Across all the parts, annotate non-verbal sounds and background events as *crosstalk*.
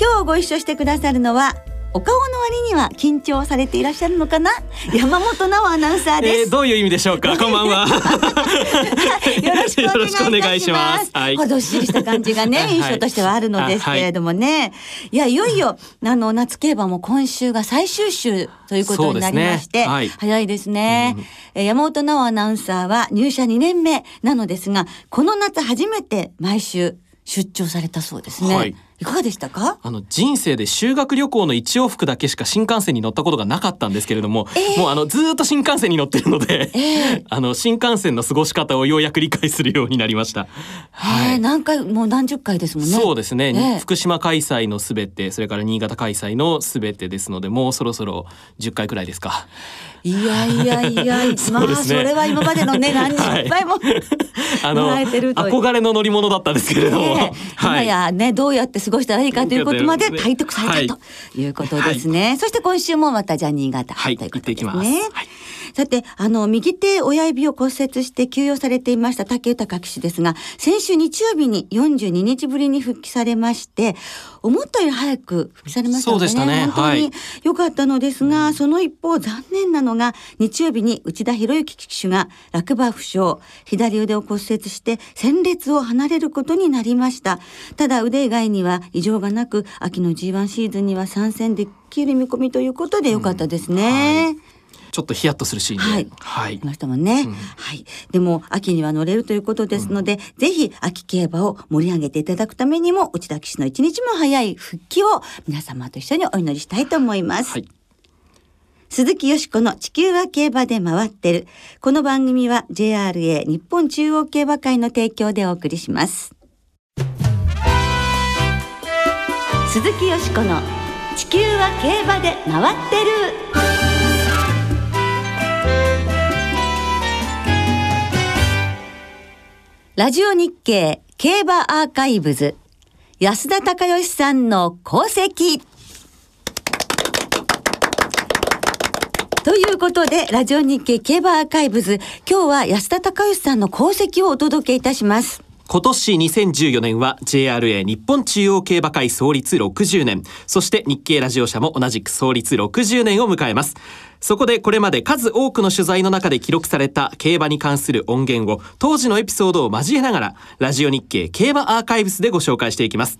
今日ご一緒してくださるのはお顔の割には緊張されていらっしゃるのかな？山本直アナウンサーです、えー、どういう意味でしょうか？*laughs* こんばんは。よろしくお願いします。はい、どっしりした感じがね印象としてはあるのですけれどもね、はい、いやいよいよあの夏競馬も今週が最終週ということになりまして、ねはい、早いですね、うん、山本直アナウンサーは入社2年目なのですがこの夏初めて毎週出張されたそうですね、はいいかがでしたか？あの人生で修学旅行の一往復だけしか新幹線に乗ったことがなかったんですけれども、えー、もうあのずっと新幹線に乗ってるので、えー、*laughs* あの新幹線の過ごし方をようやく理解するようになりました。はい、何回もう何十回ですもんね。そうですね、えー、福島開催のすべてそれから新潟開催のすべてですのでもうそろそろ10回くらいですか。いやいやいや、*laughs* まあ、それは今までのね、*laughs* 何十倍も、はい、*laughs* あの、憧れの乗り物だったんですけれども、ね、今やね、どうやって過ごしたらいいかということまで体得されたということですね。はい、そして今週もまたじゃあ新潟、はい、ということですね。さて、あの、右手親指を骨折して休養されていました竹豊騎手ですが、先週日曜日に42日ぶりに復帰されまして、思ったより早く復帰されましたね。そうでしたね。本当に良かったのですが、はい、その一方残念なのが、日曜日に内田博之騎手が落馬負傷、左腕を骨折して戦列を離れることになりました。ただ腕以外には異常がなく、秋の G1 シーズンには参戦できる見込みということで良かったですね。うんはいちょっとヒヤッとするシーンで。はい。はい。ましたもんね、うん、はい。でも、秋には乗れるということですので、うん、ぜひ、秋競馬を盛り上げていただくためにも、内田騎手の一日も早い復帰を皆様と一緒にお祈りしたいと思います。はい。鈴木よしこの地球は競馬で回ってる。この番組は JRA 日本中央競馬会の提供でお送りします。鈴木よしこの地球は競馬で回ってる。ラジオ日経競馬アーカイブズ安田隆義さんの功績ということで、ラジオ日経競馬アーカイブズ、今日は安田隆義さんの功績をお届けいたします。今年2014年は JRA 日本中央競馬会創立60年、そして日経ラジオ社も同じく創立60年を迎えます。そこでこれまで数多くの取材の中で記録された競馬に関する音源を当時のエピソードを交えながら、ラジオ日経競馬アーカイブスでご紹介していきます。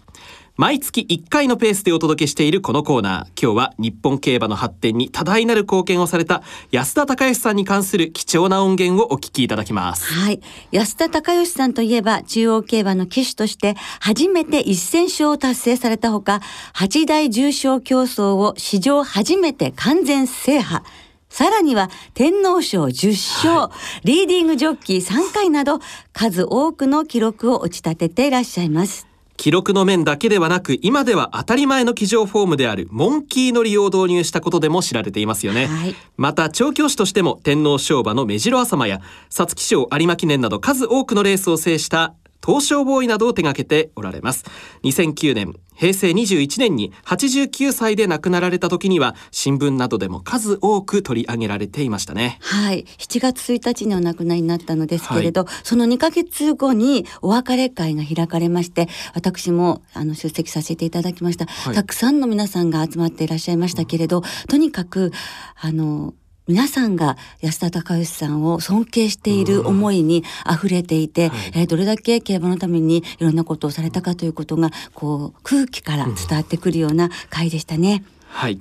毎月1回のペースでお届けしているこのコーナー。今日は日本競馬の発展に多大なる貢献をされた安田隆義さんに関する貴重な音源をお聞きいただきます。はい。安田隆義さんといえば中央競馬の騎手として初めて1000勝を達成されたほか8大重賞競争を史上初めて完全制覇。さらには天皇賞10勝、はい、リーディングジョッキー3回など数多くの記録を打ち立てていらっしゃいます。記録の面だけではなく今では当たり前の騎乗フォームであるモンキー乗りを導入したことでも知られていますよね、はい、また調教師としても天皇賞馬の目白朝間や皐月賞有馬記念など数多くのレースを制した東証ボーイなどを手掛けておられます。2009年平成21年に89歳で亡くなられた時には新聞などでも数多く取り上げられていましたね。はい。7月1日にお亡くなりになったのですけれど、はい、その2ヶ月後にお別れ会が開かれまして私もあの出席させていただきました、はい、たくさんの皆さんが集まっていらっしゃいましたけれど、うん、とにかくあの皆さんが安田隆義さんを尊敬している思いに溢れていて、はい、えー、どれだけ競馬のためにいろんなことをされたかということがこう空気から伝わってくるような回でしたね。はい。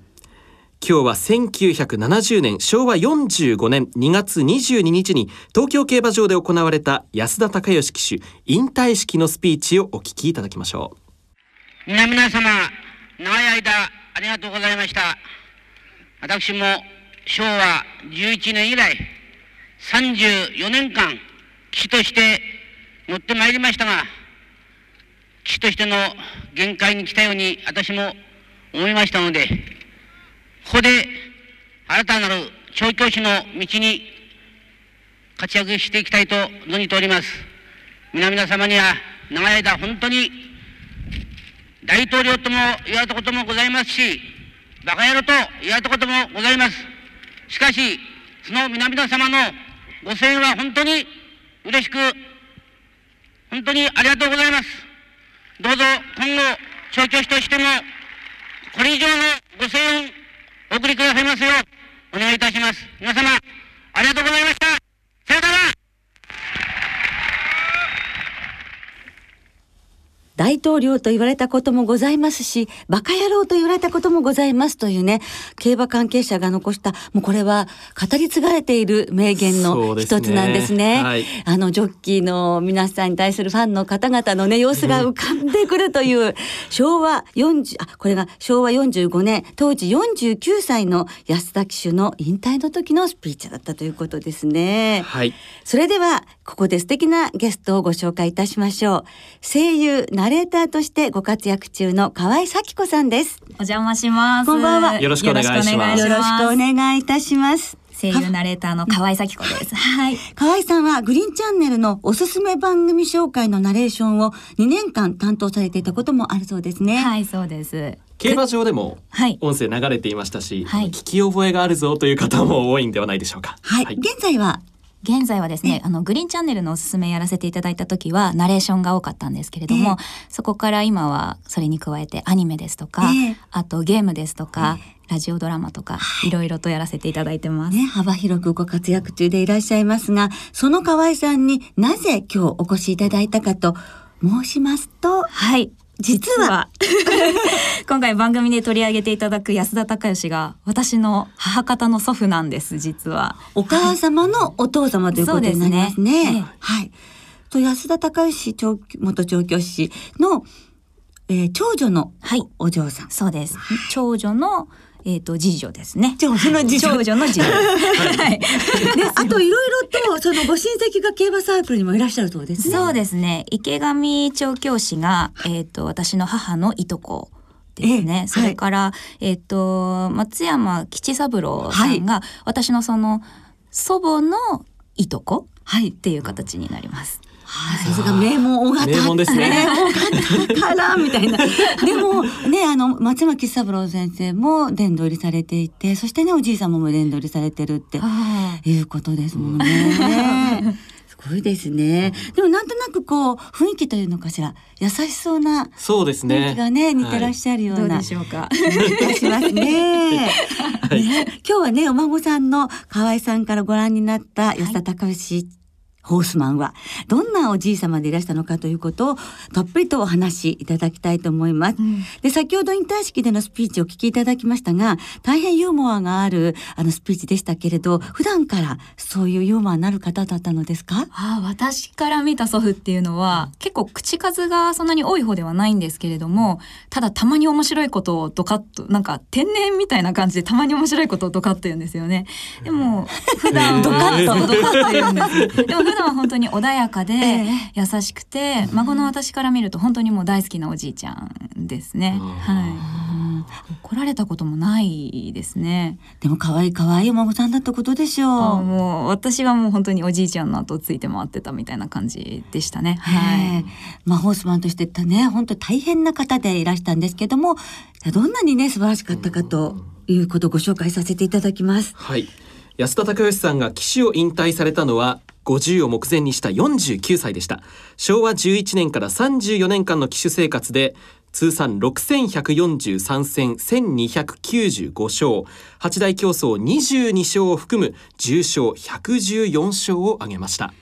今日は1970年昭和45年2月22日に東京競馬場で行われた安田隆義騎手引退式のスピーチをお聞きいただきましょう。皆々様長い間ありがとうございました。私も昭和11年以来34年間騎手として乗ってまいりましたが騎手としての限界に来たように私も思いましたのでここで新たなる調教師の道に活躍していきたいと存じております。皆々様には長い間本当に大統領とも言われたこともございますし、バカ野郎と言われたこともございます。しかし、その皆々様のご声援は本当に嬉しく、本当にありがとうございます。どうぞ今後、調教師としても、これ以上のご声援お送りくださいますよう、お願いいたします。皆様、ありがとうございました。さよなら大統領と言われたこともございますし、馬鹿野郎と言われたこともございますというね、競馬関係者が残した、もうこれは語り継がれている名言の一つなんですね。すねはい、あの、ジョッキーの皆さんに対するファンの方々のね、様子が浮かんでくるという、*laughs* 昭和40、あ、これが昭和45年、当時49歳の安田騎手の引退の時のスピーチだったということですね。はい。それでは、ここで素敵なゲストをご紹介いたしましょう。声優、ナレーターとしてご活躍中の河合咲子さんです。お邪魔します。こんばんは。よろしくお願いします。よろしくお願いいたします。声優ナレーターの河合咲子です。*laughs* はい。河合さんはグリーンチャンネルのおすすめ番組紹介のナレーションを2年間担当されていたこともあるそうですね。はい、そうです。競馬場でも音声流れていましたし、はい、聞き覚えがあるぞという方も多いんではないでしょうか。はい。はい、現在は現在はですね、あの、グリーンチャンネルのおすすめやらせていただいた時は、ナレーションが多かったんですけれども、えー、そこから今は、それに加えてアニメですとか、えー、あとゲームですとか、えー、ラジオドラマとか、いろいろとやらせていただいてます。ね、幅広くご活躍中でいらっしゃいますが、その河合さんになぜ今日お越しいただいたかと申しますと、はい。実は。*laughs* 今回番組で取り上げていただく安田孝義が私の母方の祖父なんです実は。お母様のお父様ということになりますね、はい、ね。はい、と安田孝義元調教師の、えー、長女のお嬢さん、はい、そうです。長女のえっ、ー、と次女ですね。長女の次女。長女の次女。はい。*laughs* で、あといろいろとそのご親戚が競馬サークルにもいらっしゃるそうですね。そうですね。池上調教師がえっ、ー、と私の母のいとこ。ですね、それから、はい、えっ、ー、と松山吉三郎さんが、はい、私のその祖母のいとこっていう形になります。さすが名門大型名門ですね。大型からみたいな。でもねあの松山三郎先生も殿堂入りされていて、そしてねおじい様も殿堂入りされてるっていうことですもんね。すごいですね。でもなんとなくこう雰囲気というのかしら優しそうなそうですね。雰囲気がね似てらっしゃるような、はい、どうでしょうか。いたしますね *laughs* はい、ね。今日はねお孫さんの河合さんからご覧になった安田隆義ホースマンはどんなおじい様でいらしたのかということをたっぷりとお話しいただきたいと思います。うん、で先ほど引退式でのスピーチを聞きいただきましたが大変ユーモアがあるあのスピーチでしたけれど普段からそういうユーモアになる方だったのですか？あ私から見た祖父っていうのは、結構口数がそんなに多い方ではないんですけれどもただたまに面白いことをドカッとなんか天然みたいな感じでたまに面白いことをドカッと言うんですよね。でも普段ドカッとドカッと言うんです。*laughs* でも普段は本当に穏やかで *laughs* 優しくて、えー、孫の私から見ると本当にもう大好きなおじいちゃんですね。はい。怒られたこともないですね。でも可愛い可愛いお孫さんだったことでしょう。もう私はもう本当におじいちゃんの後ついて回ってたみたいな感じでしたね。はい。まあホースマンとしてね本当大変な方でいらしたんですけどもどんなにね素晴らしかったかということをご紹介させていただきます。はい。安田孝義さんが騎手を引退されたのは50を目前にした49歳でした。昭和11年から34年間の騎手生活で通算6143戦1295勝。八大競争22勝を含む重賞114勝を挙げました。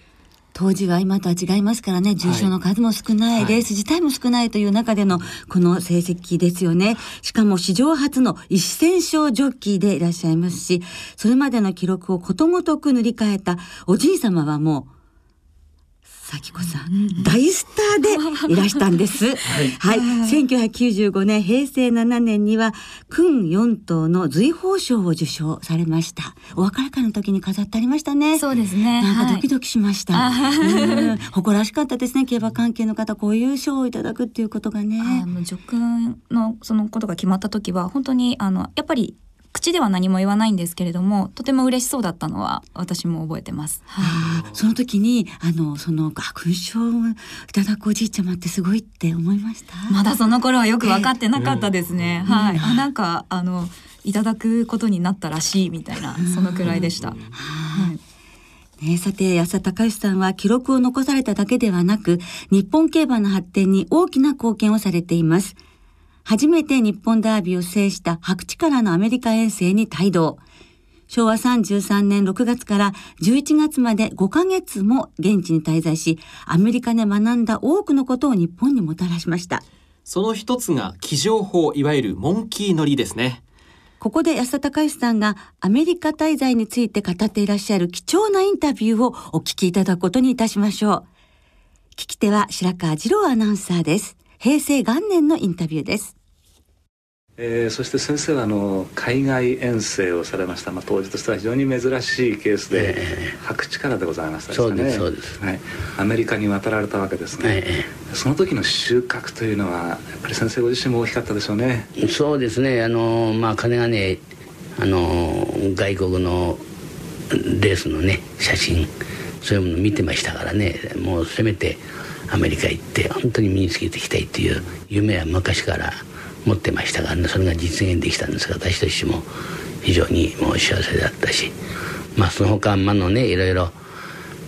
当時は今とは違いますからね重症の数も少ない、はい、レース自体も少ないという中でのこの成績ですよね。しかも史上初の1000勝ジョッキーでいらっしゃいますしそれまでの記録をことごとく塗り替えたおじい様はもう咲子さん、大スターでいらしたんです。*laughs* はい、はい、1995年平成7年には訓4等の随宝賞を受賞されました。お別れ会の時に飾ってありましたね。そうですね。なんかドキドキしました。はい、誇らしかったですね。競馬関係の方こういう賞をいただくっていうことがね。あの助君のそのことが決まった時は本当にあのやっぱり口口では何も言わないんですけれどもとても嬉しそうだったのは私も覚えてます。はい、その時にあのその勲章をいただくおじいちゃまってすごいって思いました？まだその頃はよく分かってなかったですね。えー、はい、あなんかあのいただくことになったらしいみたいなそのくらいでした。はい。ね、さて安田隆さんは記録を残されただけではなく日本競馬の発展に大きな貢献をされています初めて日本ダービーを制した白地からのアメリカ遠征に帯同昭和33年6月から11月まで5ヶ月も現地に滞在しアメリカで学んだ多くのことを日本にもたらしましたその一つが騎乗法いわゆるモンキー乗りですねここで安田隆さんがアメリカ滞在について語っていらっしゃる貴重なインタビューをお聞きいただくことにいたしましょう。聞き手は白川二郎アナウンサーです。平成元年のインタビューです。えー、そして先生はあの海外遠征をされました、まあ、当時としては非常に珍しいケースで、えー、白地でございましたですね。そうですはい、アメリカに渡られたわけですね、えー、その時の収穫というのはやっぱり先生ご自身も大きかったでしょうね。そうですね。あのまあ金がねあの外国のレースのね写真そういうもの見てましたからね。もうせめてアメリカ行って本当に身につけていきたいっていう夢は昔から持ってましたが、ね、それが実現できたんですが私としても非常にもう幸せだったしまあその他まのねいろいろ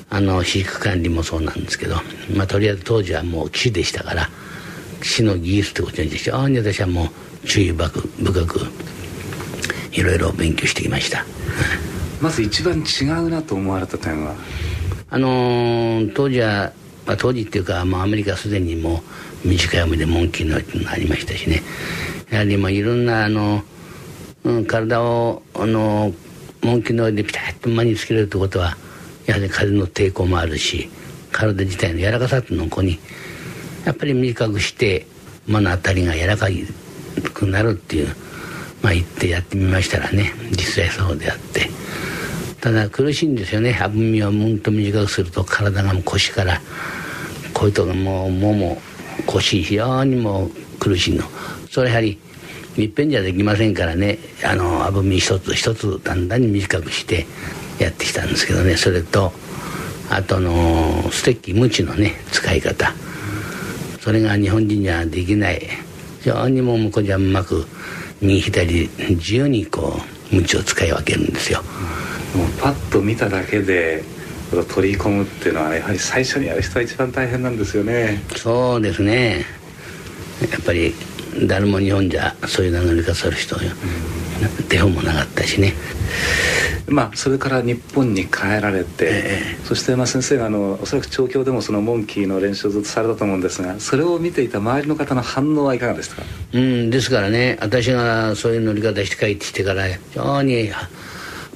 あの飼育管理もそうなんですけど、まあ、とりあえず当時はもう騎士でしたから騎士の技術ってことに非常に私はもう注意深く深くいろいろ勉強してきました。まず一番違うなと思われた点は？あのー、当時は、まあ、当時っていうか、まあ、アメリカすでにもう短い目でモンキーのがありましたしね。やはりまあいろんなあの、うん、体をあのモンキーの上でピタッと間につけるってことはやはり風の抵抗もあるし体自体の柔らかさっていうのをここにやっぱり短くして間の当たりが柔らかくなるっていうまあ言ってやってみましたらね実際そうであって。ただ苦しいんですよね。歯踏みをうんと短くすると体が腰からこういうとこもうもも腰非常にも苦しいの。それやはりいっぺんじゃできませんからね。あのあぶみ一つ一つだんだんに短くしてやってきたんですけどね。それとあとのステッキムチのね使い方。それが日本人にはできない。非常にもう向こうじゃうまく右左自由にこうムチを使い分けるんですよ。もうパッと見ただけで取り込むっていうのはやはり最初にやる人は一番大変なんですよね。そうですね。やっぱり誰も日本じゃそういう名乗り方する人手本もなかったしね。まあそれから日本に帰られて、えそしてまあ先生があのおそらく調教でもそのモンキーの練習をずっとされたと思うんですがそれを見ていた周りの方の反応はいかがですか？うんですからね。私がそういう乗り方して帰ってきてから非常に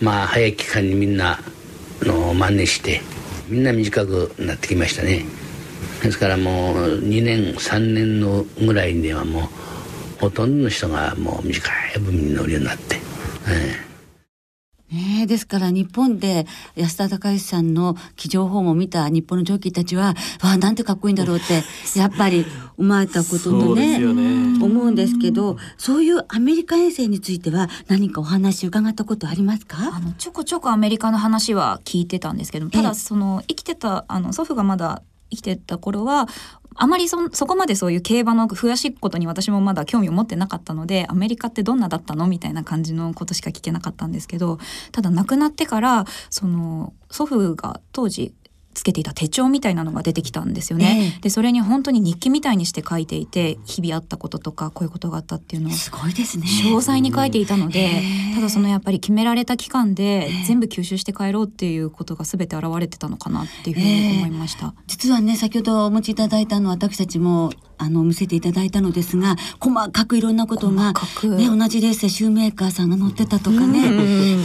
まあ早い期間にみんなの真似してみんな短くなってきましたね。ですからもう2年3年のぐらいにはもうほとんどの人がもう短い部に乗るようになって、ええ。ねですから日本で安田隆之さんの騎乗法も見た日本のジョッキーたちはわあなんてかっこいいんだろうって *laughs* やっぱり生まれたこととね、ね、思うんですけどそういうアメリカ遠征については何かお話伺ったことありますか？あのちょこちょこアメリカの話は聞いてたんですけどただその生きてたあの祖父がまだ生きてた頃はあまりそそこまでそういう競馬の詳しいことに私もまだ興味を持ってなかったのでアメリカってどんなだったのみたいな感じのことしか聞けなかったんですけどただ亡くなってからその祖父が当時つけていた手帳みたいなのが出てきたんですよね。えー、でそれに本当に日記みたいにして書いていて日々あったこととかこういうことがあったっていうのをすごいですね。詳細に書いていたので、えー、ただそのやっぱり決められた期間で全部吸収して帰ろうっていうことが全て現れてたのかなっていうふうに思いました。えー、実はね先ほどお持ちいただいたのは私たちもあの見せていただいたのですが細かくいろんなことが、ね、同じレースでシューメーカーさんが乗ってたとかね。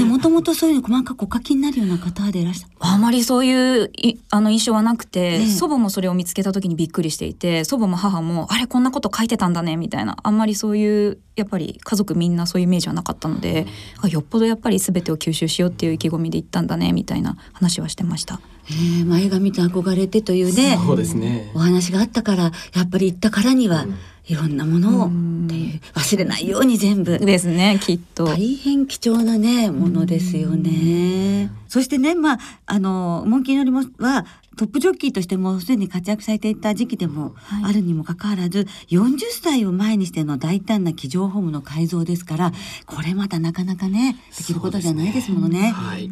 もともとそういうの細かくお書きになるような方でいらっしゃあまりそういういあの印象はなくて、ね、祖母もそれを見つけた時にびっくりしていて祖母も母もあれこんなこと書いてたんだねみたいな。あんまりそういうやっぱり家族みんなそういうイメージはなかったので、うん、よっぽどやっぱり全てを吸収しようっていう意気込みで行ったんだねみたいな話はしてました。えー、前髪と憧れてというねそうですね。お話があったからやっぱり行ったからには、いろんなものをっていう忘れないように全部。ですねきっと。大変貴重なねものですよね。そしてねまああのモンキー乗りもはトップジョッキーとしてもすでに活躍されていた時期でもあるにもかかわらず、はい、40歳を前にしての大胆な騎乗ホームの改造ですからこれまたなかなかねできることじゃないですものね。ね。はい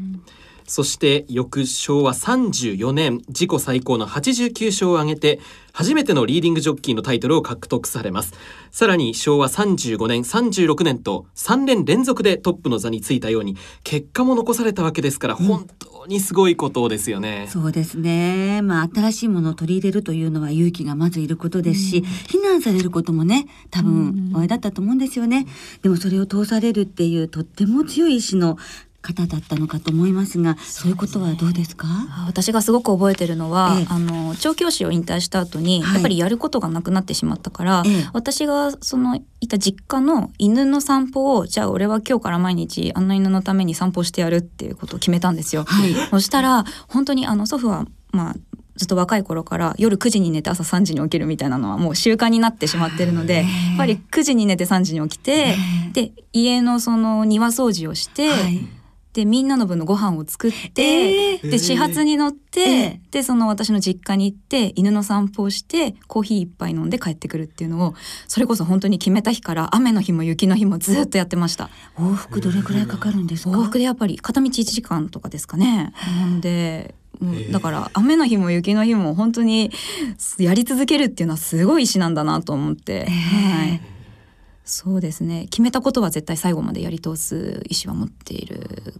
そして翌昭和34年自己最高の89勝を挙げて初めてのリーディングジョッキーのタイトルを獲得されます。さらに昭和35年36年と3年連続でトップの座についたように結果も残されたわけですから、本当にすごいことですよね、そうですね。まあ新しいものを取り入れるというのは勇気がまずいることですし、うん、非難されることもね多分お会いだったと思うんですよね、でもそれを通されるっていうとっても強い意志の方だったのかと思いますがそういうことはどうですか？私がすごく覚えてるのは、ええ、あの調教師を引退した後に、はい、やっぱりやることがなくなってしまったから、え、私がそのいた実家の犬の散歩をじゃあ俺は今日から毎日あの犬のために散歩してやるっていうことを決めたんですよ。はい、そしたら本当にあの祖父はまあずっと若い頃から夜9時に寝て朝3時に起きるみたいなのはもう習慣になってしまってるのでやっぱり9時に寝て3時に起きてで家のその庭掃除をして、はいでみんなの分のご飯を作って、えー、で始発に乗って、えー、でその私の実家に行って犬の散歩をしてコーヒー一杯飲んで帰ってくるっていうのをそれこそ本当に決めた日から雨の日も雪の日もずっとやってました。往復どれくらいかかるんですか？往復でやっぱり片道1時間とかですかね。なのでだから雨の日も雪の日も本当にやり続けるっていうのはすごい意志なんだなと思って、はいそうですね決めたことは絶対最後までやり通す意思は持っている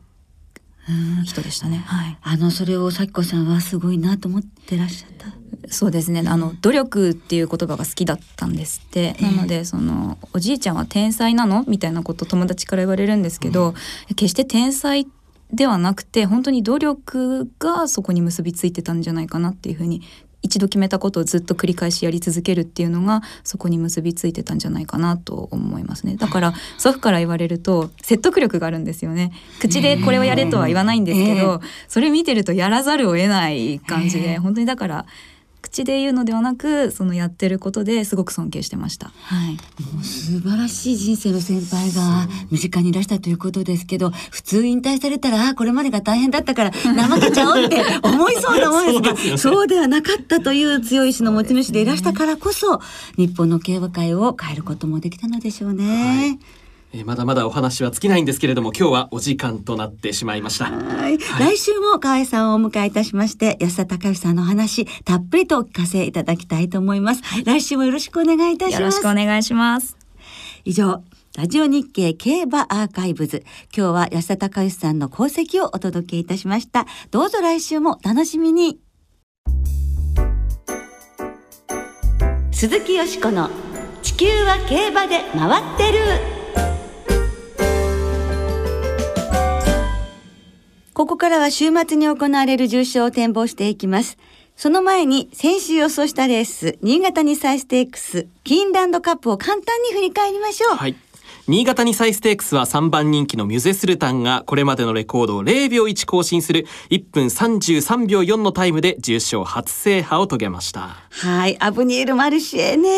人でしたね。はい。あのそれを咲子さんはすごいなと思ってらっしゃった。そうですね。あの努力っていう言葉が好きだったんですって。なのでそのおじいちゃんは天才なの？みたいなこと友達から言われるんですけど、うん、決して天才ではなくて本当に努力がそこに結びついてたんじゃないかなっていうふうに一度決めたことをずっと繰り返しやり続けるっていうのがそこに結びついてたんじゃないかなと思いますね。だから祖父から言われると説得力があるんですよね。口でこれをやれとは言わないんですけど、それ見てるとやらざるを得ない感じで、本当にだから口で言うのではなくそのやってることですごく尊敬してました。はい。もう素晴らしい人生の先輩が身近にいらしたということですけど、普通引退されたら、あこれまでが大変だったから怠けちゃおうって思いそうなもんですが、そうではなかったという強い意志の持ち主でいらしたからこそ、日本の競馬界を変えることもできたのでしょうね。はいえー、まだまだお話は尽きないんですけれども今日はお時間となってしまいました。はい、来週も河合さんをお迎えいたしまして安田隆さんの話たっぷりとお聞かせいただきたいと思います、はい、来週もよろしくお願いいたします。よろしくお願いします。以上ラジオ日経競馬アーカイブズ。今日は安田隆さんの功績をお届けいたしました。どうぞ来週も楽しみに。鈴木よしこの地球は競馬で回ってるここからは週末に行われる重賞を展望していきます。その前に先週予想したレース、新潟にサイステークス、キーンランドカップを簡単に振り返りましょう。はい。新潟にサイステークスは3番人気のミュゼスルタンがこれまでのレコードを0秒1更新する1分33秒4のタイムで重賞初制覇を遂げました。はいアブニエル・マルシェね。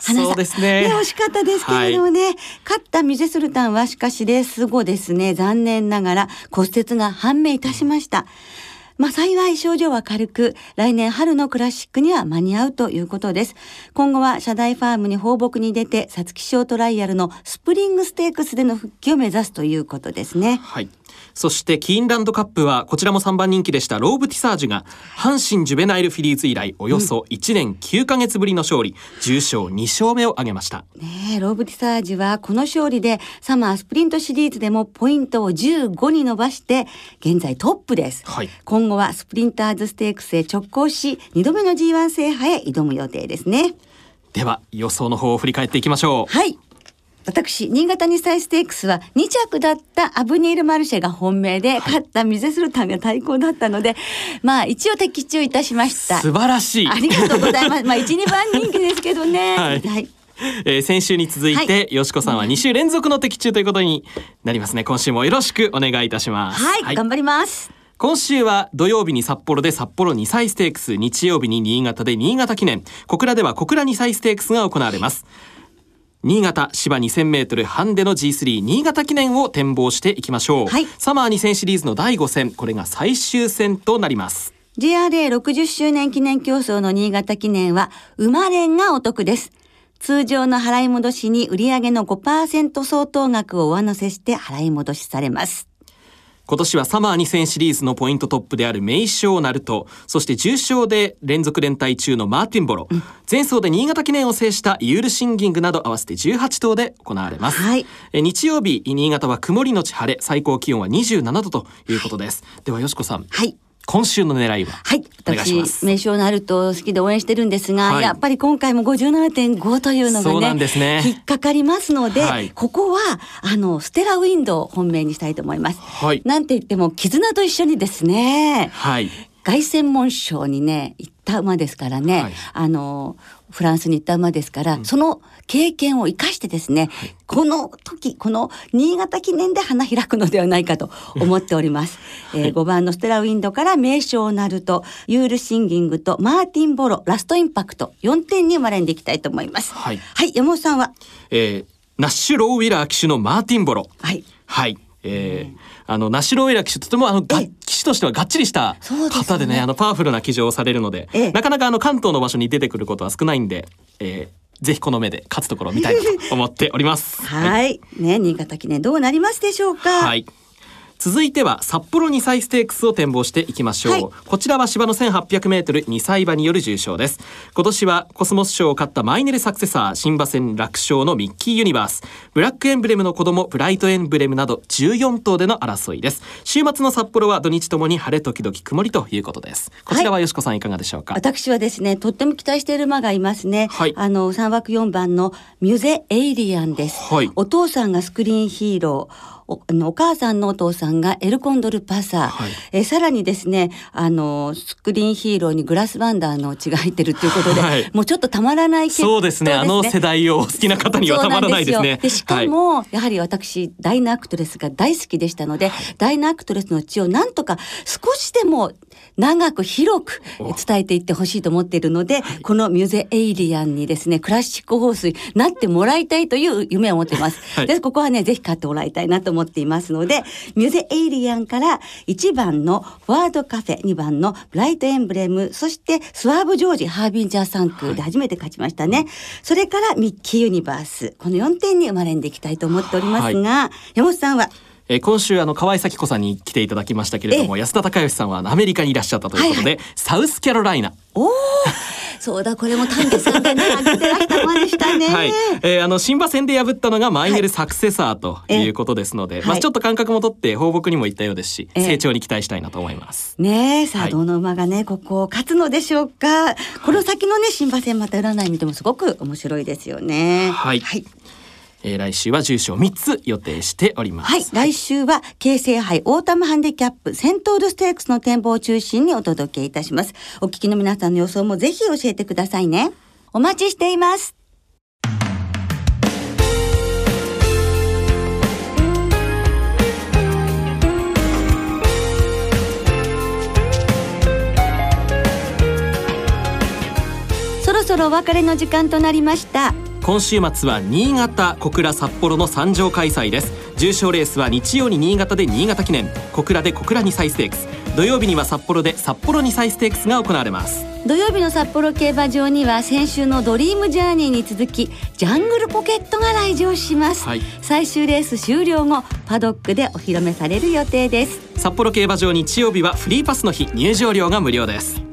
そうですね。ね惜しかったですけれどもね、はい、勝ったミュゼスルタンはしかしレース後ですね。残念ながら骨折が判明いたしました、まあ幸い症状は軽く、来年春のクラシックには間に合うということです。今後は社大ファームに放牧に出て、皐月賞トライアルのスプリングステークスでの復帰を目指すということですね。はい。そしてキーンランドカップはこちらも3番人気でした。ローブティサージュが阪神ジュベナイルフィリーズ以来およそ1年9ヶ月ぶりの勝利、重賞2勝目を挙げました。ねローブティサージュはこの勝利でサマースプリントシリーズでもポイントを15に伸ばして現在トップです、はい、今後はスプリンターズステークスへ直行し2度目の G1 制覇へ挑む予定ですね。では予想の方を振り返っていきましょう。はい私、新潟2歳ステークスは2着だったアヴニール・マルシェが本命で、勝ったミュゼスルタンが対抗だったので、まあ一応的中いたしました。素晴らしい。ありがとうございます。まあ1、2番人気ですけどね。*laughs* はい、はい。えー、先週に続いて、はい、よしこさんは2週連続の的中ということになりますね。今週もよろしくお願いいたします。はい、はい、頑張ります。今週は土曜日に札幌で札幌2歳ステークス日曜日に新潟で新潟記念。小倉では小倉2歳ステークスが行われます新潟芝 2000m ハンデの G3 新潟記念を展望していきましょう、はいサマー2000シリーズの第5戦これが最終戦となります JRA60 周年記念競争の新潟記念は、生まれんがお得です。通常の払い戻しに売上の5%相当額を上乗せして払い戻しされます。今年はサマー2000シリーズのポイントトップである名将ナルトそして重賞で連続連隊中のマーティンボロ、前走で新潟記念を制したユールシンギングなど合わせて18頭で行われます、はい。え日曜日新潟は曇りのち晴れ最高気温は27度ということです、ではよしこさん。はい。今週の狙いは？はい。私、名称のあると好きで応援してるんですが、はい。やっぱり今回も57.5というのがね、ね。引っかかりますので、はい。ここは、あの、ステラウィンドを本命にしたいと思います。はい。なんて言っても、絆と一緒にですね、はい。凱旋門賞にね行った馬ですからね、はい。あのフランスに行った馬ですから、その経験を生かしてですね、この時この新潟記念で花開くのではないかと思っております、*laughs* えー5番のステラウィンドからメイショウナルトユールシンギングとマーティンボロラストインパクト4点に生まれんでいきたいと思います。はい。はい山本さんは？えーナッシュローウィラー騎手のマーティンボロ。はい。はい。えーあのナッシュローウィラー騎手とてもあの騎手としてはがっちりしたそうですね方でねあのパワフルな騎乗をされるので、ええなかなかあの関東の場所に出てくることは少ないんで、えーぜひこの目で勝つところを見たいなと思っております。*laughs* はい、ね新潟記念どうなりますでしょうか？はい。続いては札幌2歳ステークスを展望していきましょう、はい。こちらは芝の 1800m2 歳馬による重賞です。今年はコスモス賞を勝ったマイネルサクセサー新馬戦楽勝のミッキーユニバース。ブラックエンブレムの子供ブライトエンブレムなど14頭での争いです。週末の札幌は土日ともに晴れ時々曇りということです。こちらはよしこさんいかがでしょうか、私はですね、とっても期待している馬がいますね。はい。あの、3枠4番のミュゼ・エイリアンです。はい。お父さんがスクリーンヒーロー。おあのお母さんのお父さんがエルコンドルパサー、はい。えさらにですねあのスクリーンヒーローにグラスバンダーの血が入ってるということで、はい。もうちょっとたまらない血統そうですね。あの世代をお好きな方にはたまらないですね。でしかも、やはり私ダイナアクトレスが大好きでしたので、ダイナアクトレスの血をなんとか少しでも長く広くお伝えていってほしいと思っているので、このミュゼ・エイリアンにですねクラシック放水なってもらいたいという夢を持っています。はい。でここはねぜひ買ってもらいたいなと思っていますのでミュゼ・エイリアンから1番のフォワードカフェ2番のブライトエンブレムそしてスワーブ・ジョージハービンジャー3区で初めて勝ちましたね、それからミッキー・ユニバース。この4点に生まれんでいきたいと思っておりますが、山本さんはえー今週あの河合咲子さんに来ていただきましたけれども、安田孝義さんはアメリカにいらっしゃったということで、はいサウスキャロライナおおそうだこれも丹下さんでね挙げてらした馬でしたね。*laughs* はい、えーあの新馬戦で破ったのがマイネルサクセサーということですので、まあえはいちょっと間隔も取って放牧にも行ったようですし、ええ成長に期待したいなと思います。ねえ、さはいあどの馬がね、ここを勝つのでしょうか。この先のね、新馬戦また占い見てもすごく面白いですよね。はいはい。えー来週は重賞3つ予定しております。はい、来週は京成杯オータムハンディキャップセントウルステークスの展望を中心にお届けいたします。お聞きの皆さんの予想もぜひ教えてくださいね。お待ちしています。そろそろお別れの時間となりました。今週末は新潟小倉札幌の三場開催です。重賞レースは日曜に新潟で新潟記念。小倉で小倉2歳ステークス。土曜日には札幌で札幌2歳ステークスが行われます。土曜日の札幌競馬場には先週のドリームジャーニーに続きジャングルポケットが来場します、はい。最終レース終了後パドックでお披露目される予定です。札幌競馬場日曜日はフリーパスの日。入場料が無料です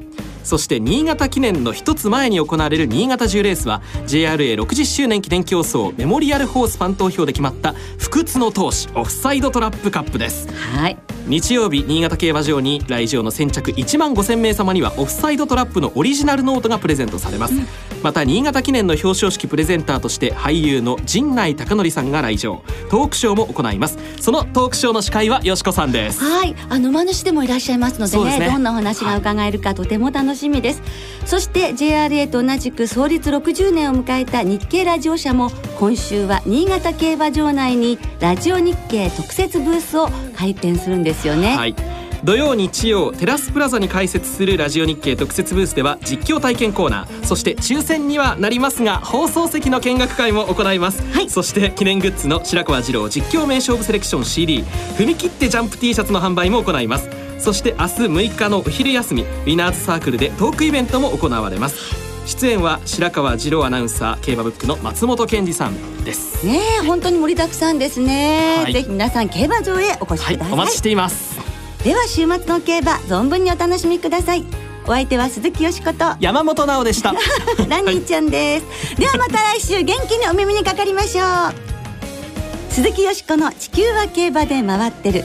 そして新潟記念の一つ前に行われる新潟10レースは JRA60 周年記念競争メモリアルホースファン投票で決まった不屈の闘志オフサイドトラップカップです。はい。日曜日新潟競馬場に来場の先着1万5000名様にはオフサイドトラップのオリジナルノートがプレゼントされます、また新潟記念の表彰式プレゼンターとして俳優の陣内孝則さんが来場。トークショーも行います。そのトークショーの司会はよしこさんです。はい、あの馬主でもいらっしゃいますのでねね。どんなお話が伺えるかとても楽しみです、そして JRA と同じく創立60年を迎えた日経ラジオ社も今週は新潟競馬場内にラジオ日経特設ブースを開店するんですよね、はい。土曜日曜テラスプラザに開設するラジオ日経特設ブースでは実況体験コーナーそして抽選にはなりますが放送席の見学会も行います、はい。そして記念グッズの白川二郎実況名勝負セレクション CD 踏み切ってジャンプ T シャツの販売も行いますそして明日6日のお昼休みウィナーズサークルでトークイベントも行われます。出演は白川二郎アナウンサー競馬ブックの松本健二さんです。ねえ本当に盛りだくさんですね、はい。ぜひ皆さん競馬場へお越しはいください、お待ちしています。では週末の競馬存分にお楽しみください。お相手は鈴木よしこと。山本直でした。*laughs* ランニーちゃんです、ではまた来週元気にお耳にかかりましょう。鈴木よしこの地球は競馬で回ってる